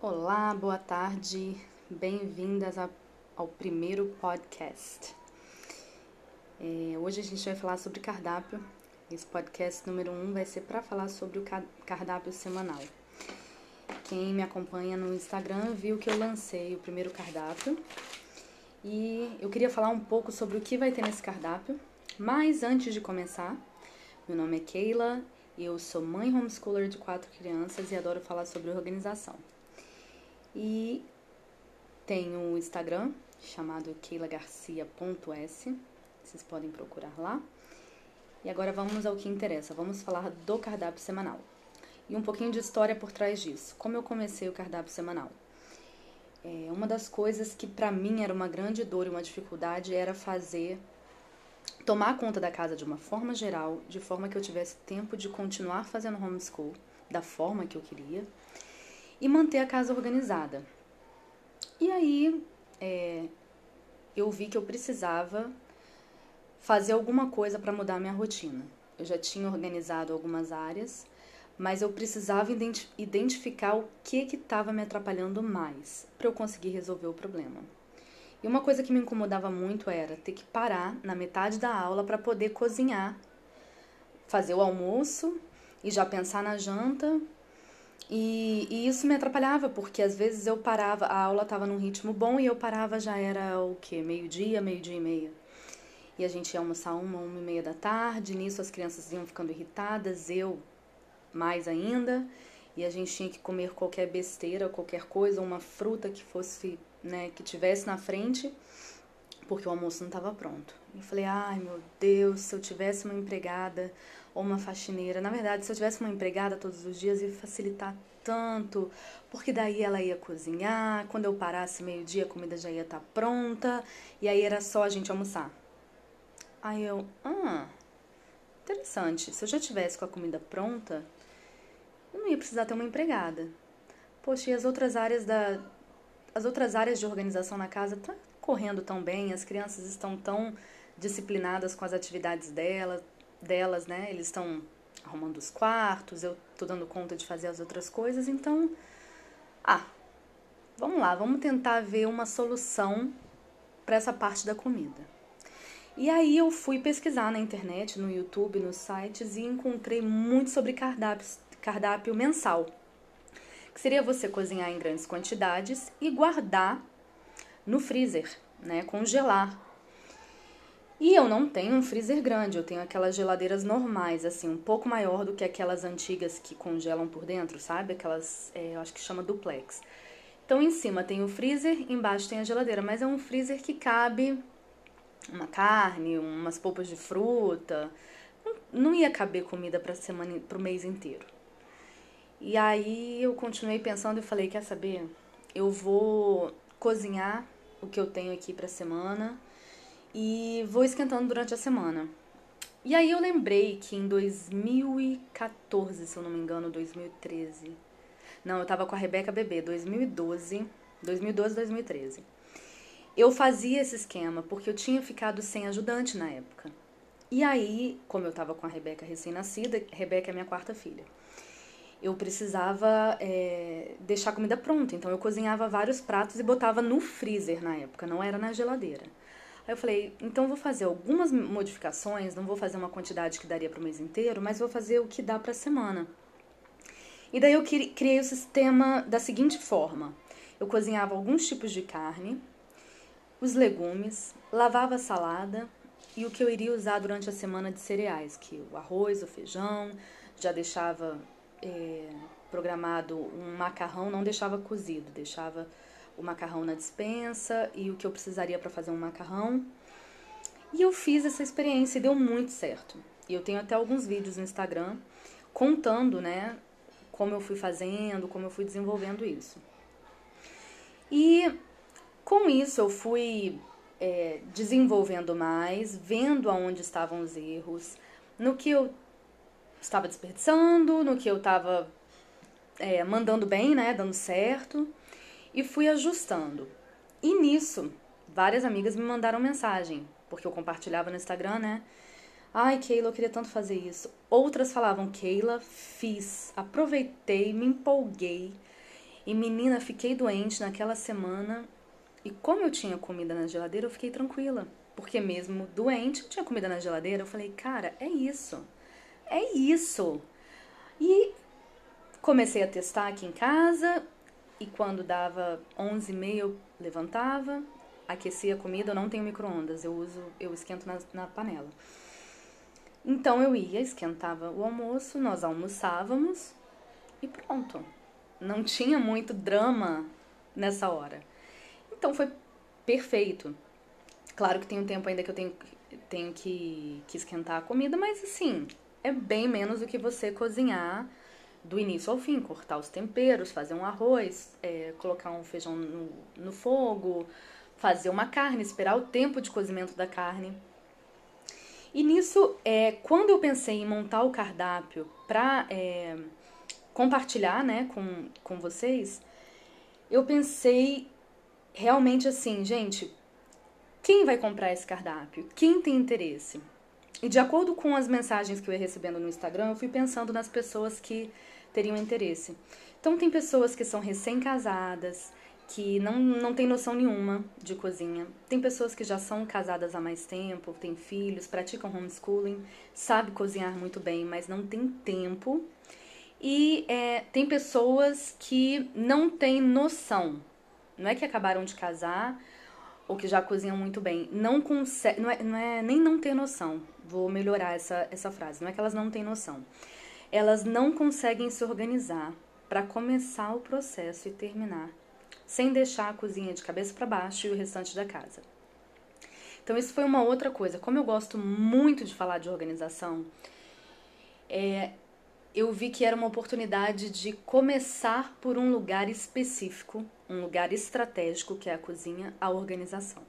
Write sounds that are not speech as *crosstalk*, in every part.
Olá, boa tarde, bem-vindas ao primeiro podcast. É, hoje a gente vai falar sobre cardápio. Esse podcast número um vai ser para falar sobre o cardápio semanal. Quem me acompanha no Instagram viu que eu lancei o primeiro cardápio e eu queria falar um pouco sobre o que vai ter nesse cardápio. Mas antes de começar, meu nome é Keila, eu sou mãe homeschooler de quatro crianças e adoro falar sobre organização. E tenho o Instagram chamado keilagarcia.s. Vocês podem procurar lá. E agora vamos ao que interessa. Vamos falar do cardápio semanal. E um pouquinho de história por trás disso. Como eu comecei o cardápio semanal? É, uma das coisas que para mim era uma grande dor e uma dificuldade era fazer tomar conta da casa de uma forma geral, de forma que eu tivesse tempo de continuar fazendo homeschool da forma que eu queria e manter a casa organizada. E aí é, eu vi que eu precisava fazer alguma coisa para mudar minha rotina. Eu já tinha organizado algumas áreas, mas eu precisava identificar o que estava me atrapalhando mais para eu conseguir resolver o problema. E uma coisa que me incomodava muito era ter que parar na metade da aula para poder cozinhar, fazer o almoço e já pensar na janta e, e, isso me atrapalhava, porque às vezes eu parava, a aula estava num ritmo bom e eu parava já era o quê? Meio-dia, meio-dia e meia. E a gente ia almoçar uma, uma e meia da tarde, nisso as crianças iam ficando irritadas, eu mais ainda, e a gente tinha que comer qualquer besteira, qualquer coisa, uma fruta que fosse, né, que tivesse na frente, porque o almoço não estava pronto. E falei, ai meu Deus, se eu tivesse uma empregada ou uma faxineira. Na verdade, se eu tivesse uma empregada todos os dias, ia facilitar tanto, porque daí ela ia cozinhar, quando eu parasse meio-dia, a comida já ia estar tá pronta, e aí era só a gente almoçar. Aí eu, ah, interessante. Se eu já tivesse com a comida pronta, eu não ia precisar ter uma empregada. Poxa, e as outras áreas da as outras áreas de organização na casa tá correndo tão bem, as crianças estão tão disciplinadas com as atividades delas, delas, né? Eles estão arrumando os quartos, eu tô dando conta de fazer as outras coisas, então, ah, vamos lá, vamos tentar ver uma solução para essa parte da comida. E aí eu fui pesquisar na internet, no YouTube, nos sites e encontrei muito sobre cardápios, cardápio mensal, que seria você cozinhar em grandes quantidades e guardar no freezer, né, congelar e eu não tenho um freezer grande, eu tenho aquelas geladeiras normais, assim, um pouco maior do que aquelas antigas que congelam por dentro, sabe? Aquelas, é, eu acho que chama duplex. Então, em cima tem o freezer, embaixo tem a geladeira, mas é um freezer que cabe uma carne, umas polpas de fruta. Não ia caber comida para semana, para o mês inteiro. E aí eu continuei pensando e falei, quer saber? Eu vou cozinhar o que eu tenho aqui para semana e vou esquentando durante a semana. E aí eu lembrei que em 2014, se eu não me engano, 2013. Não, eu tava com a Rebeca bebê, 2012, 2012, 2013. Eu fazia esse esquema porque eu tinha ficado sem ajudante na época. E aí, como eu tava com a Rebeca recém-nascida, Rebeca é minha quarta filha, eu precisava é, deixar a comida pronta. Então eu cozinhava vários pratos e botava no freezer na época, não era na geladeira. Aí eu falei, então vou fazer algumas modificações, não vou fazer uma quantidade que daria para o mês inteiro, mas vou fazer o que dá para a semana. E daí eu criei o sistema da seguinte forma: eu cozinhava alguns tipos de carne, os legumes, lavava a salada e o que eu iria usar durante a semana de cereais, que o arroz, o feijão, já deixava é, programado um macarrão, não deixava cozido, deixava o macarrão na dispensa e o que eu precisaria para fazer um macarrão. E eu fiz essa experiência e deu muito certo. E eu tenho até alguns vídeos no Instagram contando, né, como eu fui fazendo, como eu fui desenvolvendo isso. E com isso eu fui é, desenvolvendo mais, vendo aonde estavam os erros, no que eu estava desperdiçando, no que eu estava é, mandando bem, né, dando certo e fui ajustando. E nisso, várias amigas me mandaram mensagem, porque eu compartilhava no Instagram, né? Ai, Keila, eu queria tanto fazer isso. Outras falavam, Keila, fiz, aproveitei, me empolguei. E menina, fiquei doente naquela semana. E como eu tinha comida na geladeira, eu fiquei tranquila. Porque mesmo doente, eu tinha comida na geladeira. Eu falei, cara, é isso. É isso. E comecei a testar aqui em casa. E quando dava 11 e meia, eu levantava, aquecia a comida. Eu não tenho micro-ondas, eu uso, eu esquento na, na panela. Então eu ia, esquentava o almoço, nós almoçávamos e pronto. Não tinha muito drama nessa hora. Então foi perfeito. Claro que tem um tempo ainda que eu tenho, tenho que, que esquentar a comida, mas assim, é bem menos do que você cozinhar do início ao fim, cortar os temperos, fazer um arroz, é, colocar um feijão no, no fogo, fazer uma carne, esperar o tempo de cozimento da carne. E nisso, é, quando eu pensei em montar o cardápio para é, compartilhar né, com, com vocês, eu pensei realmente assim, gente, quem vai comprar esse cardápio? Quem tem interesse? E de acordo com as mensagens que eu ia recebendo no Instagram, eu fui pensando nas pessoas que teriam interesse. Então, tem pessoas que são recém-casadas, que não, não tem noção nenhuma de cozinha. Tem pessoas que já são casadas há mais tempo, têm filhos, praticam homeschooling, sabe cozinhar muito bem, mas não tem tempo. E é, tem pessoas que não têm noção. Não é que acabaram de casar ou que já cozinham muito bem. Não consegue, não é, não é nem não ter noção. Vou melhorar essa, essa frase. Não é que elas não têm noção. Elas não conseguem se organizar para começar o processo e terminar sem deixar a cozinha de cabeça para baixo e o restante da casa. Então, isso foi uma outra coisa. Como eu gosto muito de falar de organização, é, eu vi que era uma oportunidade de começar por um lugar específico, um lugar estratégico, que é a cozinha, a organização.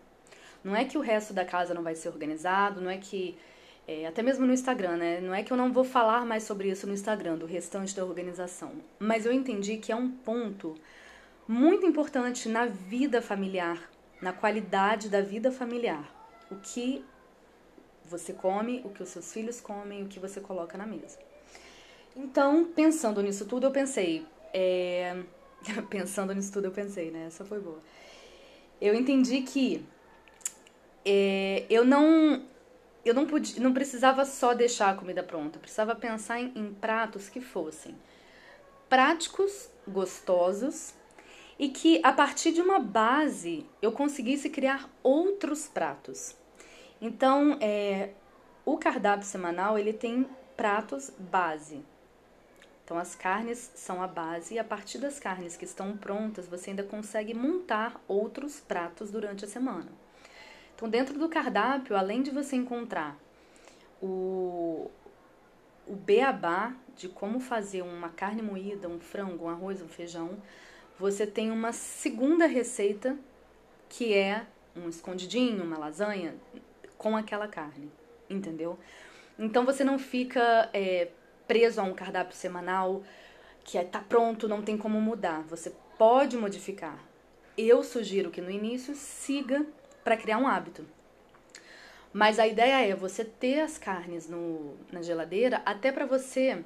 Não é que o resto da casa não vai ser organizado, não é que. É, até mesmo no Instagram, né? Não é que eu não vou falar mais sobre isso no Instagram, do restante da organização. Mas eu entendi que é um ponto muito importante na vida familiar, na qualidade da vida familiar. O que você come, o que os seus filhos comem, o que você coloca na mesa. Então, pensando nisso tudo, eu pensei. É... *laughs* pensando nisso tudo, eu pensei, né? Essa foi boa. Eu entendi que é, eu não eu não podia, não precisava só deixar a comida pronta, precisava pensar em, em pratos que fossem práticos, gostosos e que a partir de uma base eu conseguisse criar outros pratos. Então, é, o cardápio semanal ele tem pratos base. Então, as carnes são a base e a partir das carnes que estão prontas você ainda consegue montar outros pratos durante a semana. Então, dentro do cardápio, além de você encontrar o, o beabá de como fazer uma carne moída, um frango, um arroz, um feijão, você tem uma segunda receita que é um escondidinho, uma lasanha com aquela carne, entendeu? Então você não fica é, preso a um cardápio semanal que é, tá pronto, não tem como mudar. Você pode modificar. Eu sugiro que no início siga para criar um hábito. Mas a ideia é você ter as carnes no, na geladeira até para você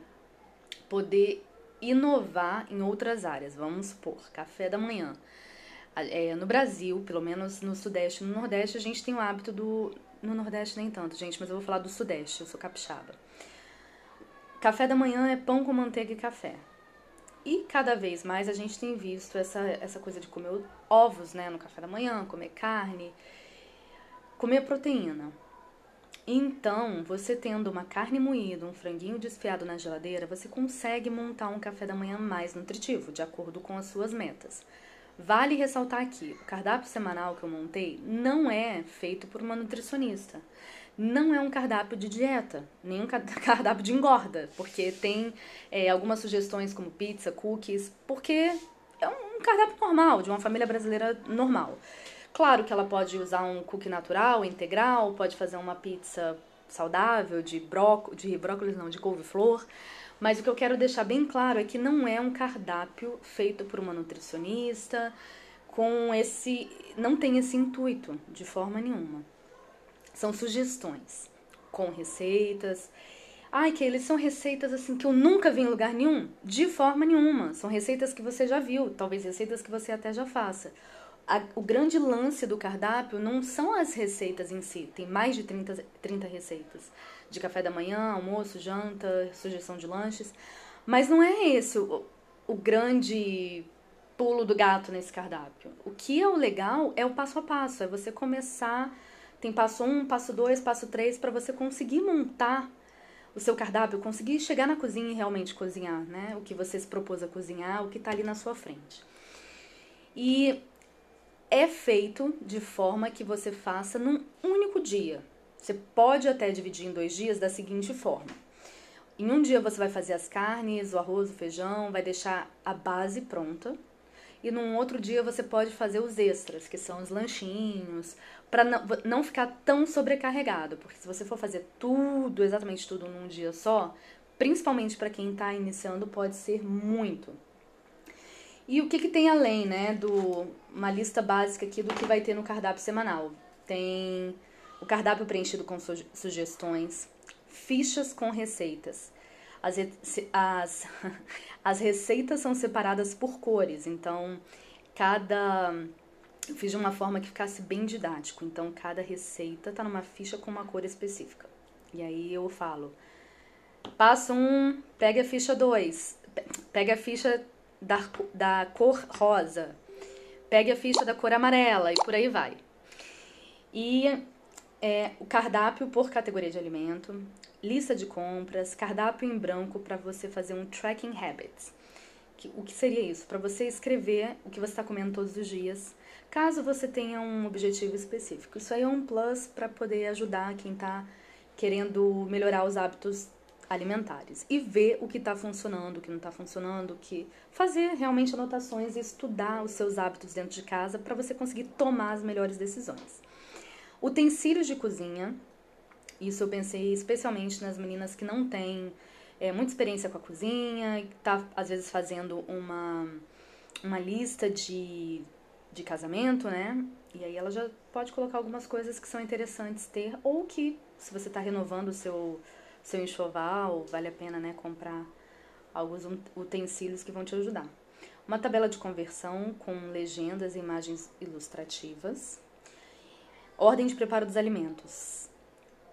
poder inovar em outras áreas. Vamos supor, café da manhã. É, no Brasil, pelo menos no Sudeste e no Nordeste, a gente tem o hábito do. No Nordeste nem tanto, gente, mas eu vou falar do Sudeste, eu sou capixaba. Café da manhã é pão com manteiga e café. E cada vez mais a gente tem visto essa, essa coisa de comer ovos né, no café da manhã, comer carne, comer proteína. Então, você tendo uma carne moída, um franguinho desfiado na geladeira, você consegue montar um café da manhã mais nutritivo, de acordo com as suas metas. Vale ressaltar aqui, o cardápio semanal que eu montei não é feito por uma nutricionista. Não é um cardápio de dieta, nem um *laughs* cardápio de engorda, porque tem é, algumas sugestões como pizza, cookies, porque é um cardápio normal, de uma família brasileira normal. Claro que ela pode usar um cookie natural, integral, pode fazer uma pizza saudável de brócolis, de brócolis não, de couve-flor. Mas o que eu quero deixar bem claro é que não é um cardápio feito por uma nutricionista com esse, não tem esse intuito de forma nenhuma. São sugestões com receitas. Ai, que eles são receitas assim que eu nunca vi em lugar nenhum? De forma nenhuma. São receitas que você já viu, talvez receitas que você até já faça. A, o grande lance do cardápio não são as receitas em si, tem mais de 30, 30 receitas. De café da manhã, almoço, janta, sugestão de lanches. Mas não é esse o, o grande pulo do gato nesse cardápio. O que é o legal é o passo a passo, é você começar. Tem passo um, passo dois, passo três, para você conseguir montar o seu cardápio, conseguir chegar na cozinha e realmente cozinhar, né? O que você se propôs a cozinhar, o que está ali na sua frente. E é feito de forma que você faça num único dia. Você pode até dividir em dois dias da seguinte forma. Em um dia você vai fazer as carnes, o arroz, o feijão, vai deixar a base pronta. E num outro dia você pode fazer os extras, que são os lanchinhos, para não, não ficar tão sobrecarregado, porque se você for fazer tudo, exatamente tudo num dia só, principalmente para quem está iniciando, pode ser muito. E o que, que tem além, né, do uma lista básica aqui do que vai ter no cardápio semanal? Tem o cardápio preenchido com su sugestões, fichas com receitas. As, as, *laughs* as receitas são separadas por cores, então cada eu fiz de uma forma que ficasse bem didático. Então, cada receita tá numa ficha com uma cor específica. E aí eu falo: passo 1, um, pega a ficha 2, pega a ficha da, da cor rosa, pega a ficha da cor amarela e por aí vai. E é, o cardápio por categoria de alimento, lista de compras, cardápio em branco para você fazer um tracking habits. Que, o que seria isso? Para você escrever o que você está comendo todos os dias caso você tenha um objetivo específico. Isso aí é um plus para poder ajudar quem está querendo melhorar os hábitos alimentares e ver o que está funcionando, o que não está funcionando, que fazer realmente anotações e estudar os seus hábitos dentro de casa para você conseguir tomar as melhores decisões. Utensílios de cozinha, isso eu pensei especialmente nas meninas que não têm é, muita experiência com a cozinha, e tá às vezes fazendo uma, uma lista de de casamento, né? E aí ela já pode colocar algumas coisas que são interessantes ter, ou que, se você está renovando o seu, seu enxoval, vale a pena, né, comprar alguns utensílios que vão te ajudar. Uma tabela de conversão com legendas e imagens ilustrativas. Ordem de preparo dos alimentos.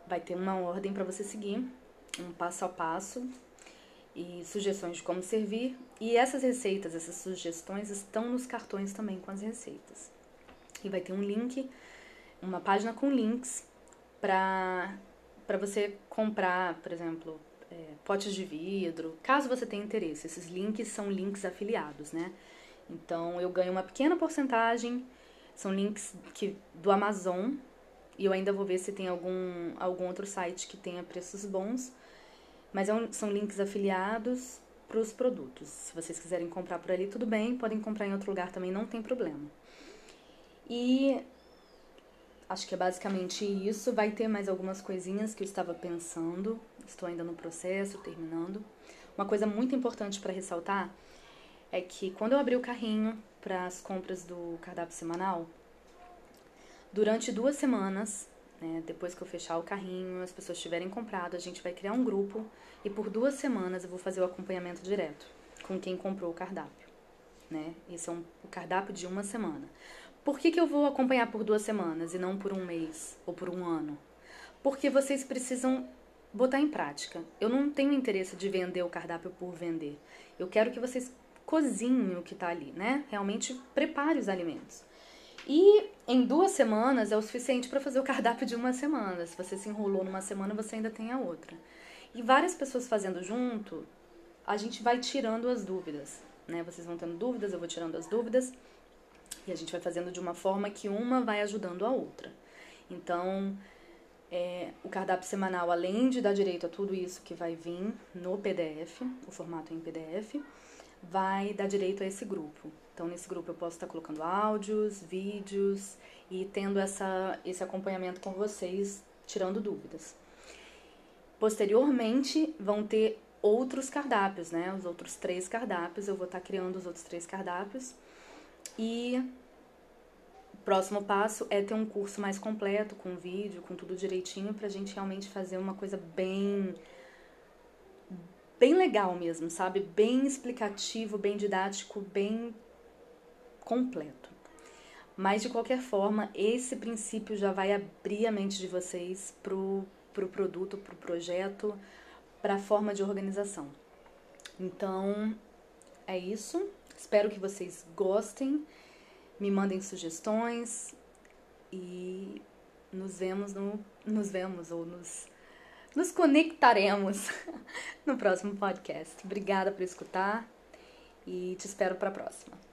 Vai ter uma ordem para você seguir, um passo a passo e sugestões de como servir. E essas receitas, essas sugestões estão nos cartões também com as receitas. E vai ter um link, uma página com links para você comprar, por exemplo, é, potes de vidro, caso você tenha interesse. Esses links são links afiliados, né? Então eu ganho uma pequena porcentagem, são links que, do Amazon, e eu ainda vou ver se tem algum, algum outro site que tenha preços bons mas é um, são links afiliados para os produtos. Se vocês quiserem comprar por ali, tudo bem, podem comprar em outro lugar também, não tem problema. E acho que é basicamente isso. Vai ter mais algumas coisinhas que eu estava pensando, estou ainda no processo, terminando. Uma coisa muito importante para ressaltar é que quando eu abri o carrinho para as compras do cardápio semanal, durante duas semanas né? Depois que eu fechar o carrinho, as pessoas tiverem comprado, a gente vai criar um grupo e por duas semanas eu vou fazer o acompanhamento direto com quem comprou o cardápio. Né? Esse é um, o cardápio de uma semana. Por que, que eu vou acompanhar por duas semanas e não por um mês ou por um ano? Porque vocês precisam botar em prática. Eu não tenho interesse de vender o cardápio por vender. Eu quero que vocês cozinhem o que está ali, né? Realmente prepare os alimentos. E em duas semanas é o suficiente para fazer o cardápio de uma semana. Se você se enrolou numa semana, você ainda tem a outra. E várias pessoas fazendo junto, a gente vai tirando as dúvidas. Né? Vocês vão tendo dúvidas, eu vou tirando as dúvidas. E a gente vai fazendo de uma forma que uma vai ajudando a outra. Então, é, o cardápio semanal, além de dar direito a tudo isso que vai vir no PDF, o formato é em PDF, vai dar direito a esse grupo. Então, nesse grupo eu posso estar colocando áudios, vídeos e tendo essa, esse acompanhamento com vocês, tirando dúvidas. Posteriormente, vão ter outros cardápios, né? Os outros três cardápios, eu vou estar criando os outros três cardápios. E o próximo passo é ter um curso mais completo, com vídeo, com tudo direitinho, pra gente realmente fazer uma coisa bem bem legal mesmo, sabe? Bem explicativo, bem didático, bem completo. Mas de qualquer forma, esse princípio já vai abrir a mente de vocês pro, pro produto, pro projeto, para a forma de organização. Então, é isso. Espero que vocês gostem. Me mandem sugestões e nos vemos no nos vemos ou nos nos conectaremos *laughs* no próximo podcast. Obrigada por escutar e te espero para a próxima.